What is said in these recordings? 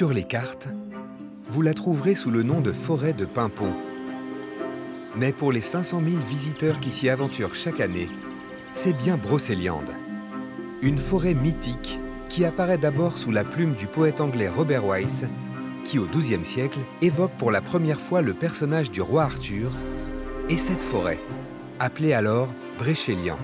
Sur les cartes, vous la trouverez sous le nom de forêt de Pimpon. Mais pour les 500 000 visiteurs qui s'y aventurent chaque année, c'est bien Brocéliande. Une forêt mythique qui apparaît d'abord sous la plume du poète anglais Robert Weiss, qui au XIIe siècle évoque pour la première fois le personnage du roi Arthur et cette forêt, appelée alors Bréchélian.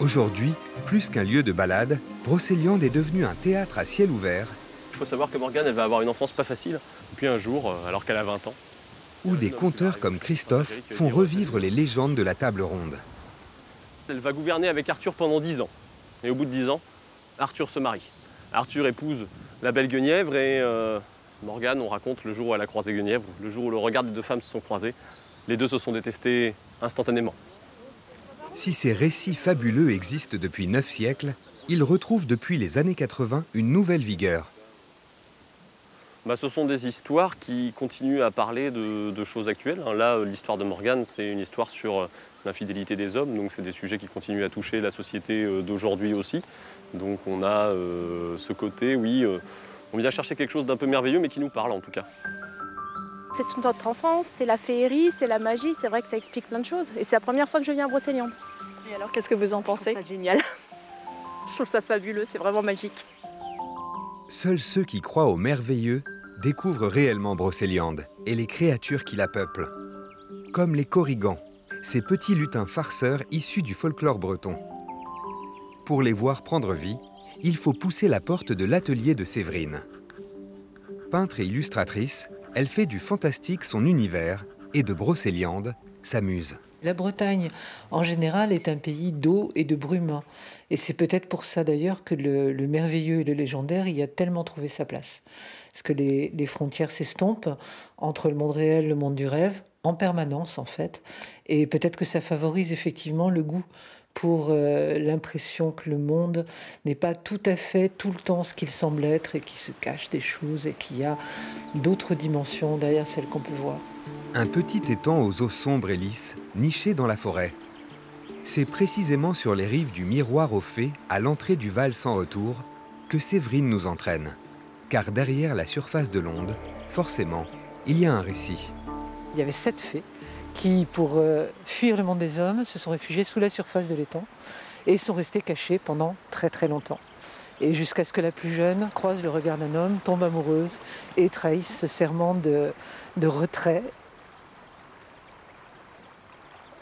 Aujourd'hui, plus qu'un lieu de balade, Brocéliande est devenu un théâtre à ciel ouvert. Il faut savoir que Morgane, elle va avoir une enfance pas facile, puis un jour, euh, alors qu'elle a 20 ans. Où des conteurs comme Christophe font revivre les légendes de la table ronde. Elle va gouverner avec Arthur pendant 10 ans. Et au bout de 10 ans, Arthur se marie. Arthur épouse la belle Guenièvre et euh, Morgane, on raconte le jour où elle a croisé Guenièvre, le jour où le regard des deux femmes se sont croisés. Les deux se sont détestés instantanément. Si ces récits fabuleux existent depuis neuf siècles, ils retrouvent depuis les années 80 une nouvelle vigueur. Bah, ce sont des histoires qui continuent à parler de, choses actuelles. Hein. Là, l'histoire de Morgane, c'est une histoire sur euh, l'infidélité des hommes, donc c'est des sujets qui continuent à toucher la société euh, d'aujourd'hui aussi. Donc on a euh, ce côté, oui, on vient chercher quelque chose d'un peu merveilleux, mais qui nous parle en tout cas. C'est toute notre enfance, c'est la féerie, c'est la magie, c'est vrai que ça explique plein de choses. Et c'est la première fois que je viens à Brocéliande. Et alors, qu'est-ce que vous en pensez? C'est génial. je trouve ça fabuleux, c'est vraiment magique. Seuls ceux qui croient au merveilleux découvrent réellement Brocéliande et les créatures qui la peuplent. Comme les corrigans, ces petits lutins farceurs issus du folklore breton. Pour les voir prendre vie, il faut pousser la porte de l'atelier de Séverine. Peintre et illustratrice, elle fait du fantastique son univers et de Brocéliande sa muse. La Bretagne, en général, est un pays d'eau et de brume. Et c'est peut-être pour ça d'ailleurs que le, merveilleux et le légendaire y a tellement trouvé sa place. Parce que les, frontières s'estompent entre le monde réel et le monde du rêve, en permanence en fait. Et peut-être que ça favorise effectivement le goût pour euh, l'impression que le monde n'est pas tout à fait tout le temps ce qu'il semble être et qu'il se cache des choses et qu'il y a d'autres dimensions derrière celles qu'on peut voir. Un petit étang aux eaux sombres et lisses, niché dans la forêt. C'est précisément sur les rives du miroir aux fées, à l'entrée du Val sans retour, que Séverine nous entraîne. Car derrière la surface de l'onde, forcément, il y a un récit. Il y avait sept fées qui, pour euh, fuir le monde des hommes, se sont réfugiés sous la surface de l'étang et sont restés cachés pendant très très longtemps. Et jusqu'à ce que la plus jeune croise le regard d'un homme, tombe amoureuse et trahisse ce serment de retrait.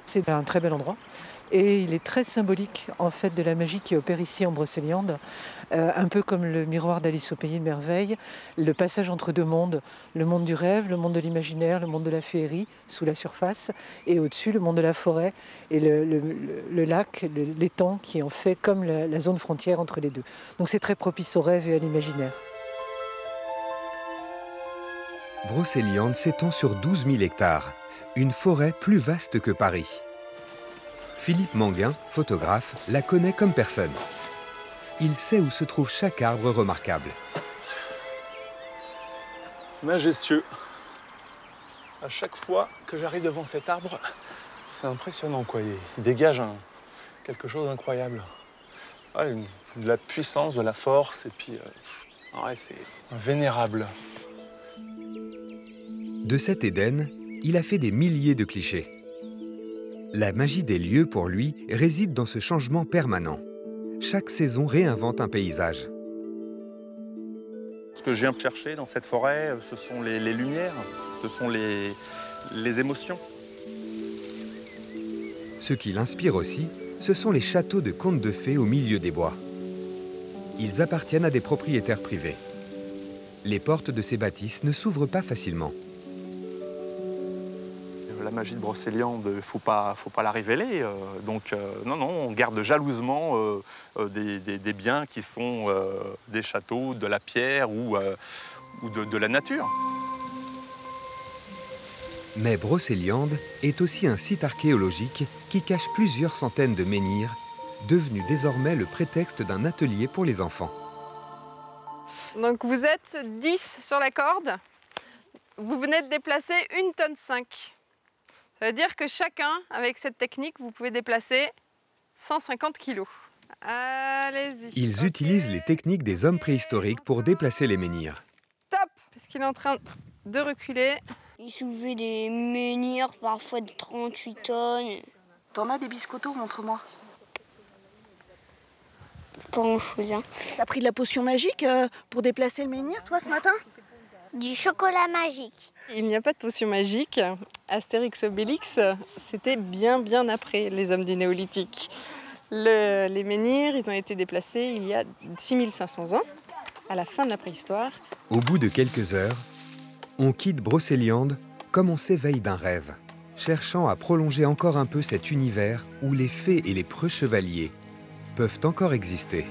C'est un très bel endroit. Et il est très symbolique en fait de la magie qui opère ici en Brocéliande, euh, un peu comme le miroir d'Alice au pays de merveille, le passage entre deux mondes, le monde du rêve, le monde de l'imaginaire, le monde de la féerie sous la surface, et au-dessus le monde de la forêt et le, lac, l'étang qui en fait comme la, la zone frontière entre les deux. Donc c'est très propice au rêve et à l'imaginaire. Brocéliande s'étend sur 12 000 hectares, une forêt plus vaste que Paris. Philippe Manguin, photographe, la connaît comme personne. Il sait où se trouve chaque arbre remarquable. Majestueux. À chaque fois que j'arrive devant cet arbre, c'est impressionnant quoi. Il dégage quelque chose d'incroyable. de la puissance, de la force, et puis euh, c'est vénérable. De cet Éden, il a fait des milliers de clichés. La magie des lieux, pour lui, réside dans ce changement permanent. Chaque saison réinvente un paysage. Ce que je viens chercher dans cette forêt, ce sont les, lumières, ce sont les, les émotions. Ce qui l'inspire aussi, ce sont les châteaux de contes de fées au milieu des bois. Ils appartiennent à des propriétaires privés. Les portes de ces bâtisses ne s'ouvrent pas facilement la magie de Brocéliande, il ne faut pas, faut pas la révéler. Euh, donc, euh, non, non, on garde jalousement euh, des, biens qui sont des châteaux, de la pierre ou, ou de, la nature. Mais Brocéliande est aussi un site archéologique qui cache plusieurs centaines de menhirs, devenu désormais le prétexte d'un atelier pour les enfants. Donc vous êtes 10 sur la corde. Vous venez de déplacer une tonne 5. Ça veut dire que chacun, avec cette technique, vous pouvez déplacer 150 kg. Allez-y. Ils utilisent les techniques des hommes préhistoriques pour déplacer les menhirs. Est-ce qu'il est en train de reculer Il soulevait des menhirs parfois de 38 tonnes. T'en as des biscottos, montre-moi. Pas grand-chose. Hein. T'as pris de la potion magique euh, pour déplacer le menhir, toi, ce matin? Du chocolat magique. Il n'y a pas de potion magique. Astérix Obélix, c'était bien bien après les hommes du néolithique. Le- les menhirs, ils ont été déplacés il y a 6500 ans, à la fin de la préhistoire. Au bout de quelques heures, on quitte Brocéliande comme on s'éveille d'un rêve, cherchant à prolonger encore un peu cet univers où les fées et les preux chevaliers peuvent encore exister.